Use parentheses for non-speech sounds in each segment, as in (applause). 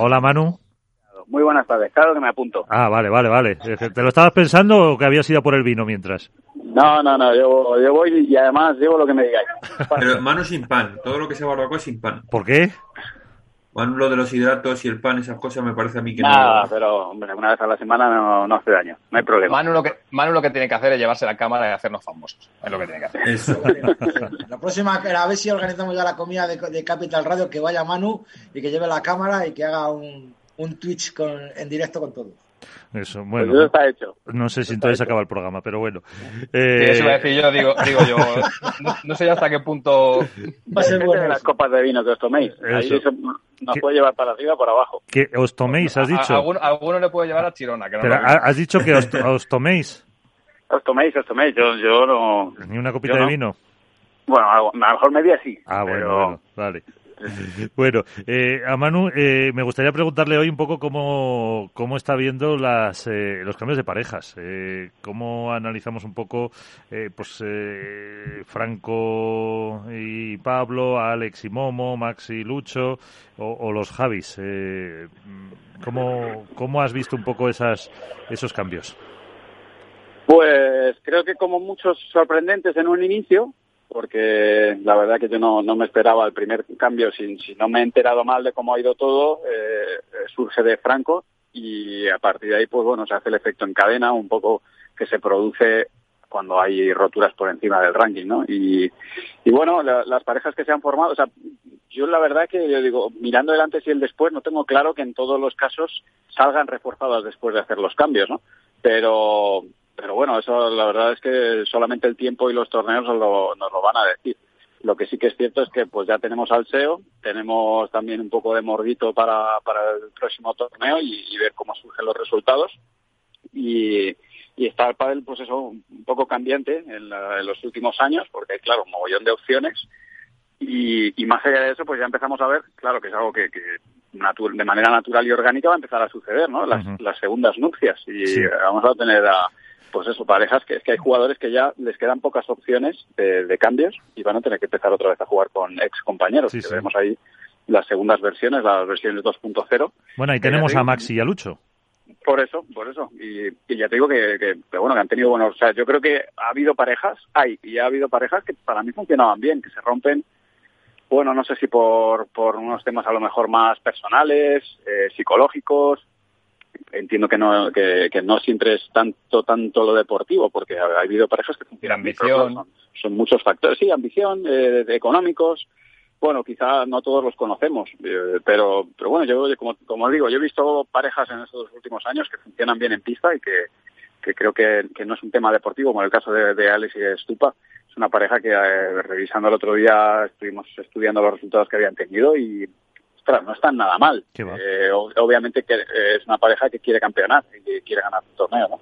Hola, Manu. Muy buenas tardes, claro que me apunto. Ah, vale, vale, vale. ¿Te lo estabas pensando o que habías ido por el vino mientras? No, no, no, yo, yo voy y además llevo lo que me digáis. (laughs) Pero Manu sin pan, todo lo que sea barbacoa sin pan. ¿Por qué? Bueno, lo de los hidratos y el pan, esas cosas, me parece a mí que Nada, no. pero hombre, una vez a la semana no, no hace daño, no hay problema. Manu lo, que, Manu lo que tiene que hacer es llevarse la cámara y hacernos famosos. Es lo que tiene que hacer. Eso. (laughs) La próxima, a ver si organizamos ya la comida de, de Capital Radio, que vaya Manu y que lleve la cámara y que haga un, un Twitch con, en directo con todo. Eso, Pues bueno. eso está hecho. No sé si entonces acaba el programa, pero bueno. Sí, Eh, eso iba a decir yo, digo, digo yo, no, no sé hasta qué punto... (laughs) Va a ser bueno. de las copas de vino que os toméis. Ahí Eso. nos ¿Qué? puede llevar para arriba o para abajo. que os toméis, has a- dicho. a alguno, a alguno le puede llevar a Chirona, que no Pero lo ha- digo. has dicho que os, (laughs) os toméis Os toméis, os toméis. Yo, yo no. ni una copita Yo de no. vino. Bueno, a a lo mejor media sí. Ah, bueno, pero... bueno, vale. (laughs) Bueno, eh, a Manu eh, me gustaría preguntarle hoy un poco cómo, cómo está viendo las, eh, los cambios de parejas. Eh, cómo analizamos un poco, eh, pues, eh, Franco y Pablo, Alex y Momo, Max y Lucho, o, o los Javis. ¿cómo, ¿Cómo has visto un poco esas, esos cambios? Pues creo que como muchos sorprendentes en un inicio, porque la verdad que yo no, no me esperaba el primer cambio, si, si no me he enterado mal de cómo ha ido todo, eh, surge de Franco y a partir de ahí, pues bueno, se hace el efecto en cadena, un poco que se produce cuando hay roturas por encima del ranking, ¿no? Y, y bueno, la- las parejas que se han formado, o sea, yo la verdad que yo digo, mirando el antes y el después, no tengo claro que en todos los casos salgan reforzadas después de hacer los cambios, ¿no? Pero, pero bueno, eso la verdad es que solamente el tiempo y los torneos nos lo, nos lo van a decir. Lo que sí que es cierto es que pues ya tenemos al SEO, tenemos también un poco de mordito para, para el próximo torneo y, y ver cómo surgen los resultados. Y, y está el pádel, pues eso, un poco cambiante en, la- en los últimos años, porque hay, claro, un mogollón de opciones. Y, y más allá de eso, pues ya empezamos a ver, claro, que es algo que, que de manera natural y orgánica va a empezar a suceder, ¿no? Las, segundas nupcias. Y Sí. vamos a tener a, pues eso, parejas que es que hay jugadores que ya les quedan pocas opciones de, de cambios y van a tener que empezar otra vez a jugar con ex compañeros. Sí, que sí. vemos ahí las segundas versiones, las versiones 2.0. Bueno, ahí tenemos te a Maxi y a Lucho. Por eso, por eso. Y, y ya te digo que, que, que, bueno, que han tenido buenos. O sea, yo creo que ha habido parejas, hay, y ha habido parejas que para mí funcionaban bien, que se rompen, bueno, no sé si por, por unos temas a lo mejor más personales, eh, psicológicos. Entiendo que no, que, que no siempre es tanto, tanto lo deportivo, porque ha, ha habido parejas que funcionan ambición. son, son muchos factores. Sí, ambición, eh, de- económicos, bueno, quizá no todos los conocemos, eh, pero, pero bueno, yo, como, como digo, yo he visto parejas en estos últimos años que funcionan bien en pista y que, que creo que, que no es un tema deportivo, como el caso de, de Alex y de Stupa. Es una pareja que, eh, revisando el otro día, estuvimos estudiando los resultados que habían tenido y, ostras, no están nada mal. Eh, ob- obviamente que es una pareja que quiere campeonar y que quiere ganar un torneo, ¿no?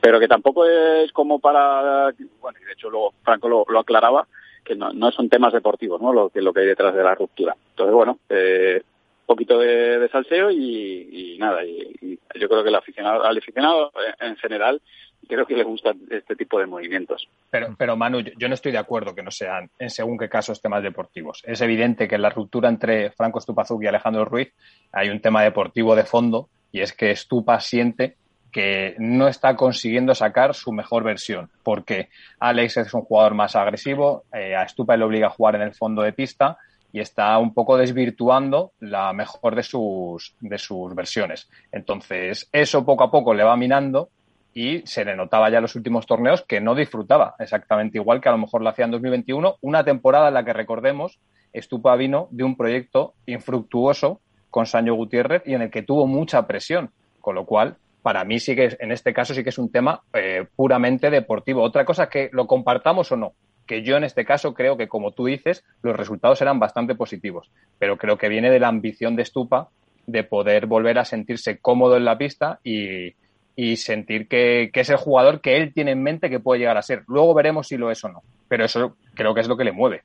Pero que tampoco es como para, bueno, y de hecho luego Franco lo, lo aclaraba, que no, no son temas deportivos, ¿no? Lo que, lo que hay detrás de la ruptura. Entonces, bueno, eh, un poquito de, de salseo y, y nada, y, y yo creo que el aficionado, al aficionado eh, en general creo que le gusta este tipo de movimientos. Pero, pero Manu, yo, yo no estoy de acuerdo que no sean en según qué casos temas deportivos. Es evidente que en la ruptura entre Franco Stupazuk y Alejandro Ruiz hay un tema deportivo de fondo y es que Stupa siente que no está consiguiendo sacar su mejor versión, porque Alex es un jugador más agresivo, eh, a Stupa le obliga a jugar en el fondo de pista y está un poco desvirtuando la mejor de sus, de sus versiones. Entonces, eso poco a poco le va minando y se le notaba ya en los últimos torneos que no disfrutaba exactamente igual que a lo mejor lo hacía en 2021, una temporada en la que recordemos, Estupa vino de un proyecto infructuoso con Sancho Gutiérrez y en el que tuvo mucha presión, con lo cual para mí sí que es- en este caso sí que es un tema eh, puramente deportivo. Otra cosa es que lo compartamos o no, que yo en este caso creo que como tú dices, los resultados eran bastante positivos, pero creo que viene de la ambición de Estupa de poder volver a sentirse cómodo en la pista y, y sentir que, que es el jugador que él tiene en mente que puede llegar a ser. Luego veremos si lo es o no, pero eso creo que es lo que le mueve.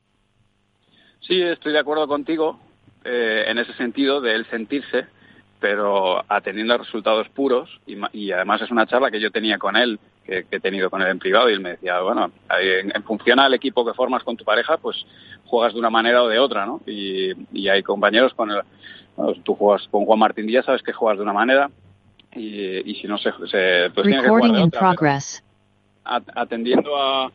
Sí, estoy de acuerdo contigo eh, en ese sentido de él sentirse, pero atendiendo a resultados puros y, y además es una charla que yo tenía con él, que, he tenido con él en privado y él me decía, bueno, en, función al equipo que formas con tu pareja, pues juegas de una manera o de otra, ¿no? Y, hay compañeros con el, tú juegas con Juan Martín Díaz, sabes que juegas de una manera y, si no se, se pues tienes que jugar de otra. Atendiendo a,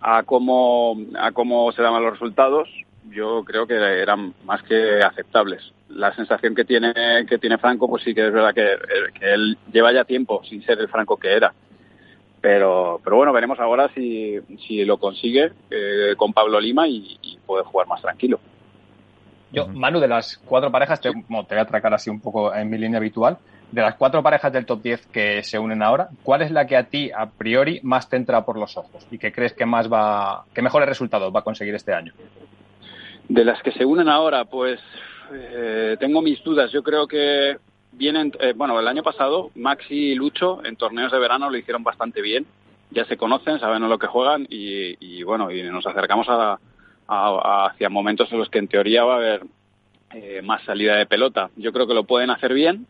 a cómo a cómo se daban los resultados, yo creo que eran más que aceptables. La sensación que tiene que tiene Franco, pues sí que es verdad que, él lleva ya tiempo sin ser el Franco que era. Pero, pero bueno, veremos ahora si, si lo consigue eh, con Pablo Lima y, puede jugar más tranquilo. Yo, Manu, de las cuatro parejas, te, te voy a atracar así un poco en mi línea habitual. De las cuatro parejas del top 10 que se unen ahora, ¿cuál es la que a ti, a priori, más te entra por los ojos y que crees que más va, que mejores resultados va a conseguir este año? De las que se unen ahora, pues eh, tengo mis dudas. Yo creo que vienen, eh, bueno, el año pasado Maxi y Lucho en torneos de verano lo hicieron bastante bien. Ya se conocen, saben a lo que juegan y, bueno, y nos acercamos a, hacia momentos en los que en teoría va a haber eh, más salida de pelota. Yo creo que lo pueden hacer bien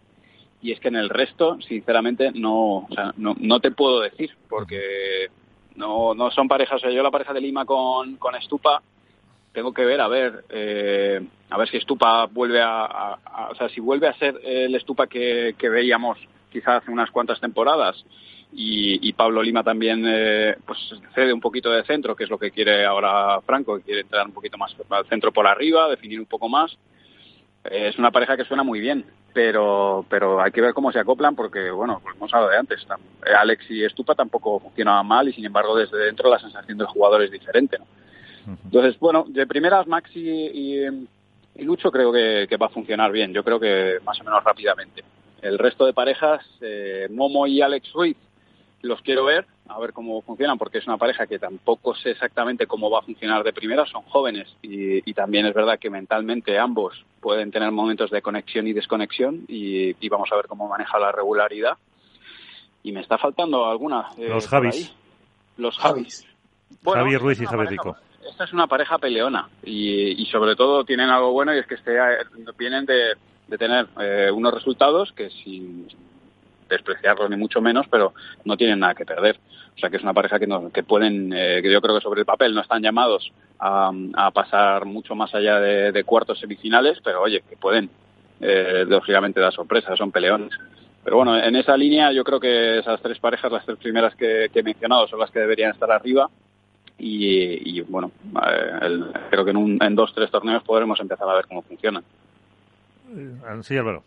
y es que en el resto, sinceramente, no, o sea, no, no te puedo decir porque no, no son parejas. O sea, yo la pareja de Lima con, con Estupa tengo que ver a ver eh, a ver si Estupa vuelve a, o sea si vuelve a ser el Estupa que, veíamos quizás hace unas cuantas temporadas y, Pablo Lima también eh, pues cede un poquito de centro que es lo que quiere ahora Franco que quiere entrar un poquito más al centro por arriba definir un poco más es una pareja que suena muy bien pero pero hay que ver cómo se acoplan porque bueno pues hemos hablado de antes Alex y Estupa tampoco funcionaban mal y sin embargo desde dentro la sensación del jugador es diferente ¿no? Entonces, bueno, de primeras Maxi y, Lucho creo que, va a funcionar bien, yo creo que más o menos rápidamente. El resto de parejas, eh, Momo y Alex Ruiz, los quiero ver, a ver cómo funcionan, porque es una pareja que tampoco sé exactamente cómo va a funcionar de primera, son jóvenes y, también es verdad que mentalmente ambos pueden tener momentos de conexión y desconexión y, vamos a ver cómo maneja la regularidad. Y me está faltando alguna. Eh, los Javis. Los Javis. Javi Ruiz y Javi Rico esta es una pareja peleona y, sobre todo tienen algo bueno y es que este, vienen de, tener eh, unos resultados que sin despreciarlos ni mucho menos, pero no tienen nada que perder. O sea que es una pareja que, que pueden, eh, que yo creo que sobre el papel no están llamados a, pasar mucho más allá de, cuartos semifinales, pero oye, que pueden, eh, lógicamente, dar sorpresas, son peleones. Pero bueno, en esa línea yo creo que esas tres parejas, las tres primeras que he mencionado, son las que deberían estar arriba y, bueno, eh, creo que en, un, en dos, tres torneos podremos empezar a ver cómo funcionan. Sí, Álvaro.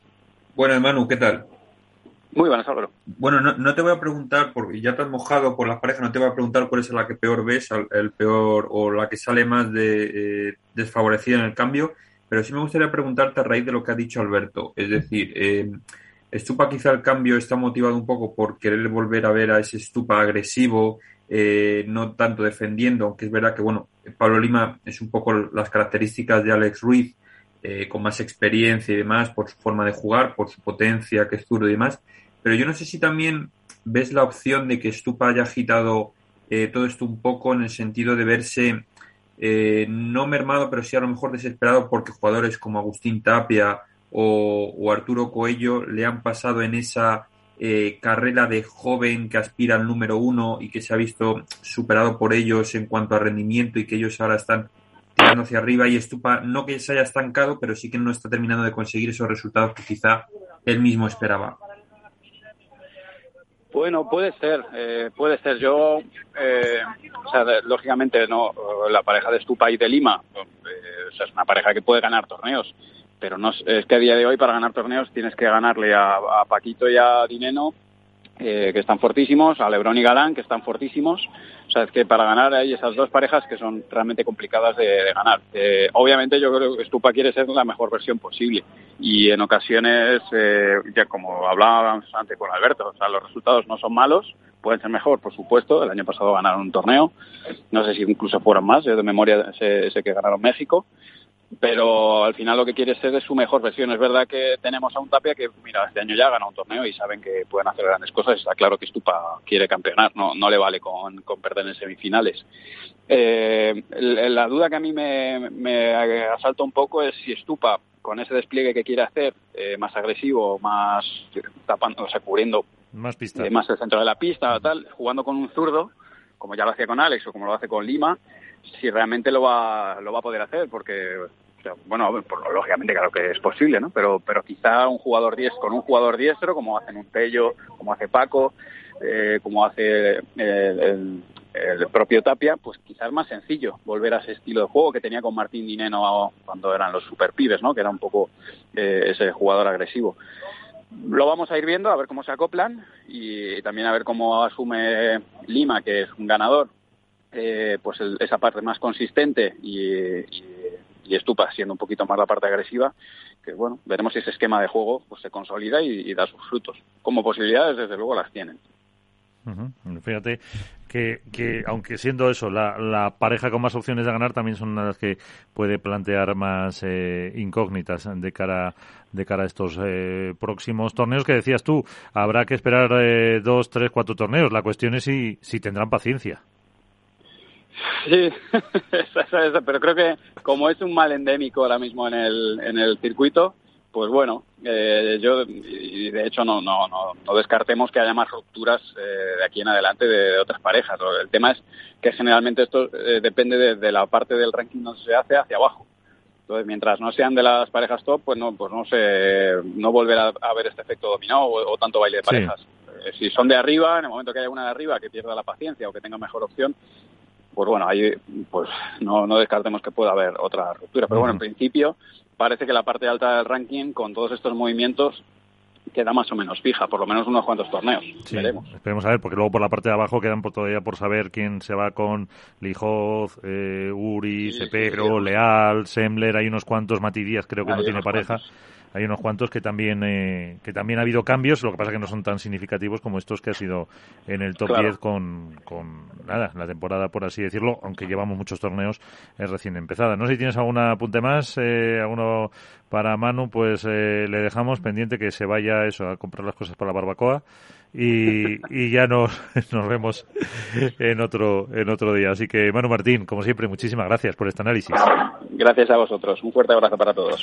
Bueno, Manu, ¿qué tal? Muy buenas, Álvaro. Bueno, no, no, te voy a preguntar, porque ya te has mojado por las parejas, no te voy a preguntar cuál es la que peor ves, el peor o la que sale más de, eh, desfavorecida en el cambio, pero sí me gustaría preguntarte a raíz de lo que ha dicho Alberto. Es decir, eh, Stupa quizá el cambio está motivado un poco por querer volver a ver a ese Stupa agresivo, eh, no tanto defendiendo, aunque es verdad que, bueno, Pablo Lima es un poco las características de Alex Ruiz, eh, con más experiencia y demás, por su forma de jugar, por su potencia, que es zurdo y demás. Pero yo no sé si también ves la opción de que Stupa haya agitado eh, todo esto un poco en el sentido de verse no mermado, pero sí a lo mejor desesperado porque jugadores como Agustín Tapia o, o Arturo Coello le han pasado en esa eh, carrera de joven que aspira al número uno y que se ha visto superado por ellos en cuanto a rendimiento y que ellos ahora están hacia arriba y Estupa no que se haya estancado, pero sí que no está terminando de conseguir esos resultados que quizá él mismo esperaba. Bueno, puede ser, eh, puede ser. Yo, eh, o sea, lógicamente, no, la pareja de Estupa y de Lima, es una pareja que puede ganar torneos pero no es que a día de hoy para ganar torneos tienes que ganarle a, Paquito y a Dineno, eh, que están fortísimos, a Lebron y Galán, que están fortísimos. O sea, es que para ganar hay esas dos parejas que son realmente complicadas de, ganar. Eh, obviamente yo creo que Stupa quiere ser la mejor versión posible y en ocasiones, eh, ya como hablábamos antes con Alberto, o sea, los resultados no son malos, pueden ser mejor, por supuesto. El año pasado ganaron un torneo, no sé si incluso fueron más, yo de memoria sé, sé que ganaron México pero al final lo que quiere ser es su mejor versión. Es verdad que tenemos a un Tapia que, mira, este año ya ha ganado un torneo y saben que pueden hacer grandes cosas. Está claro que Stupa quiere campeonar, no, no le vale con, con perder en semifinales. Eh, la duda que a mí me, me, asalta un poco es si Stupa, con ese despliegue que quiere hacer, eh, más agresivo, más tapando, o sea, cubriendo más pista. más el centro de la pista, tal, jugando con un zurdo, como ya lo hacía con Alex o como lo hace con Lima, si realmente lo va, lo va a poder hacer, porque bueno, lógicamente claro que es posible, ¿no? Pero, pero quizá un jugador diestro, con un jugador diestro, como hacen un como hace Paco, eh, como hace el, propio Tapia, pues quizás más sencillo volver a ese estilo de juego que tenía con Martín Dineno cuando eran los superpibes, ¿no? Que era un poco eh, ese jugador agresivo. Lo vamos a ir viendo, a ver cómo se acoplan y también a ver cómo asume Lima, que es un ganador, eh, pues esa parte más consistente y, y Estupa siendo un poquito más la parte agresiva, que bueno, veremos si ese esquema de juego pues se consolida y, da sus frutos. Como posibilidades, desde luego, las tienen. Fíjate que, que, aunque siendo eso la, pareja con más opciones de ganar, también son las que puede plantear más eh, incógnitas de cara de cara a estos eh, próximos torneos que decías tú. Habrá que esperar eh, dos, tres, cuatro torneos. La cuestión es si, si tendrán paciencia. Sí, (laughs) pero creo que como es un mal endémico ahora mismo en el, en el circuito, pues bueno, eh, yo y de hecho no, no, no, descartemos que haya más rupturas eh, de aquí en adelante de, otras parejas. El tema es que generalmente esto eh, depende de, la parte del ranking donde se hace hacia abajo. Entonces, mientras no sean de las parejas top, pues no, pues no se, no volverá a haber este efecto dominó o, tanto baile de parejas. si son de arriba, en el momento que haya una de arriba que pierda la paciencia o que tenga mejor opción, pues bueno, ahí pues no, no descartemos que pueda haber otra ruptura. Pero bueno, en principio parece que la parte alta del ranking, con todos estos movimientos, queda más o menos fija, por lo menos unos cuantos torneos. Veremos. Esperemos a ver, porque luego por la parte de abajo quedan todavía por saber quién se va con Lijoz, eh, Uri, Cepero, Leal, Semler, hay unos cuantos, Matidías creo que no tiene pareja hay unos cuantos que también eh, que también ha habido cambios, lo que pasa que no son tan significativos como estos que ha sido en el top 10 con, con nada, la temporada por así decirlo, aunque llevamos muchos torneos es recién empezada. No sé si tienes algún apunte más, eh, alguno para Manu, pues eh, le dejamos pendiente que se vaya eso a comprar las cosas para la barbacoa y, (laughs) y ya nos, (laughs) nos vemos en otro en otro día. Así que Manu Martín, como siempre, muchísimas gracias por este análisis. Gracias a vosotros. Un fuerte abrazo para todos.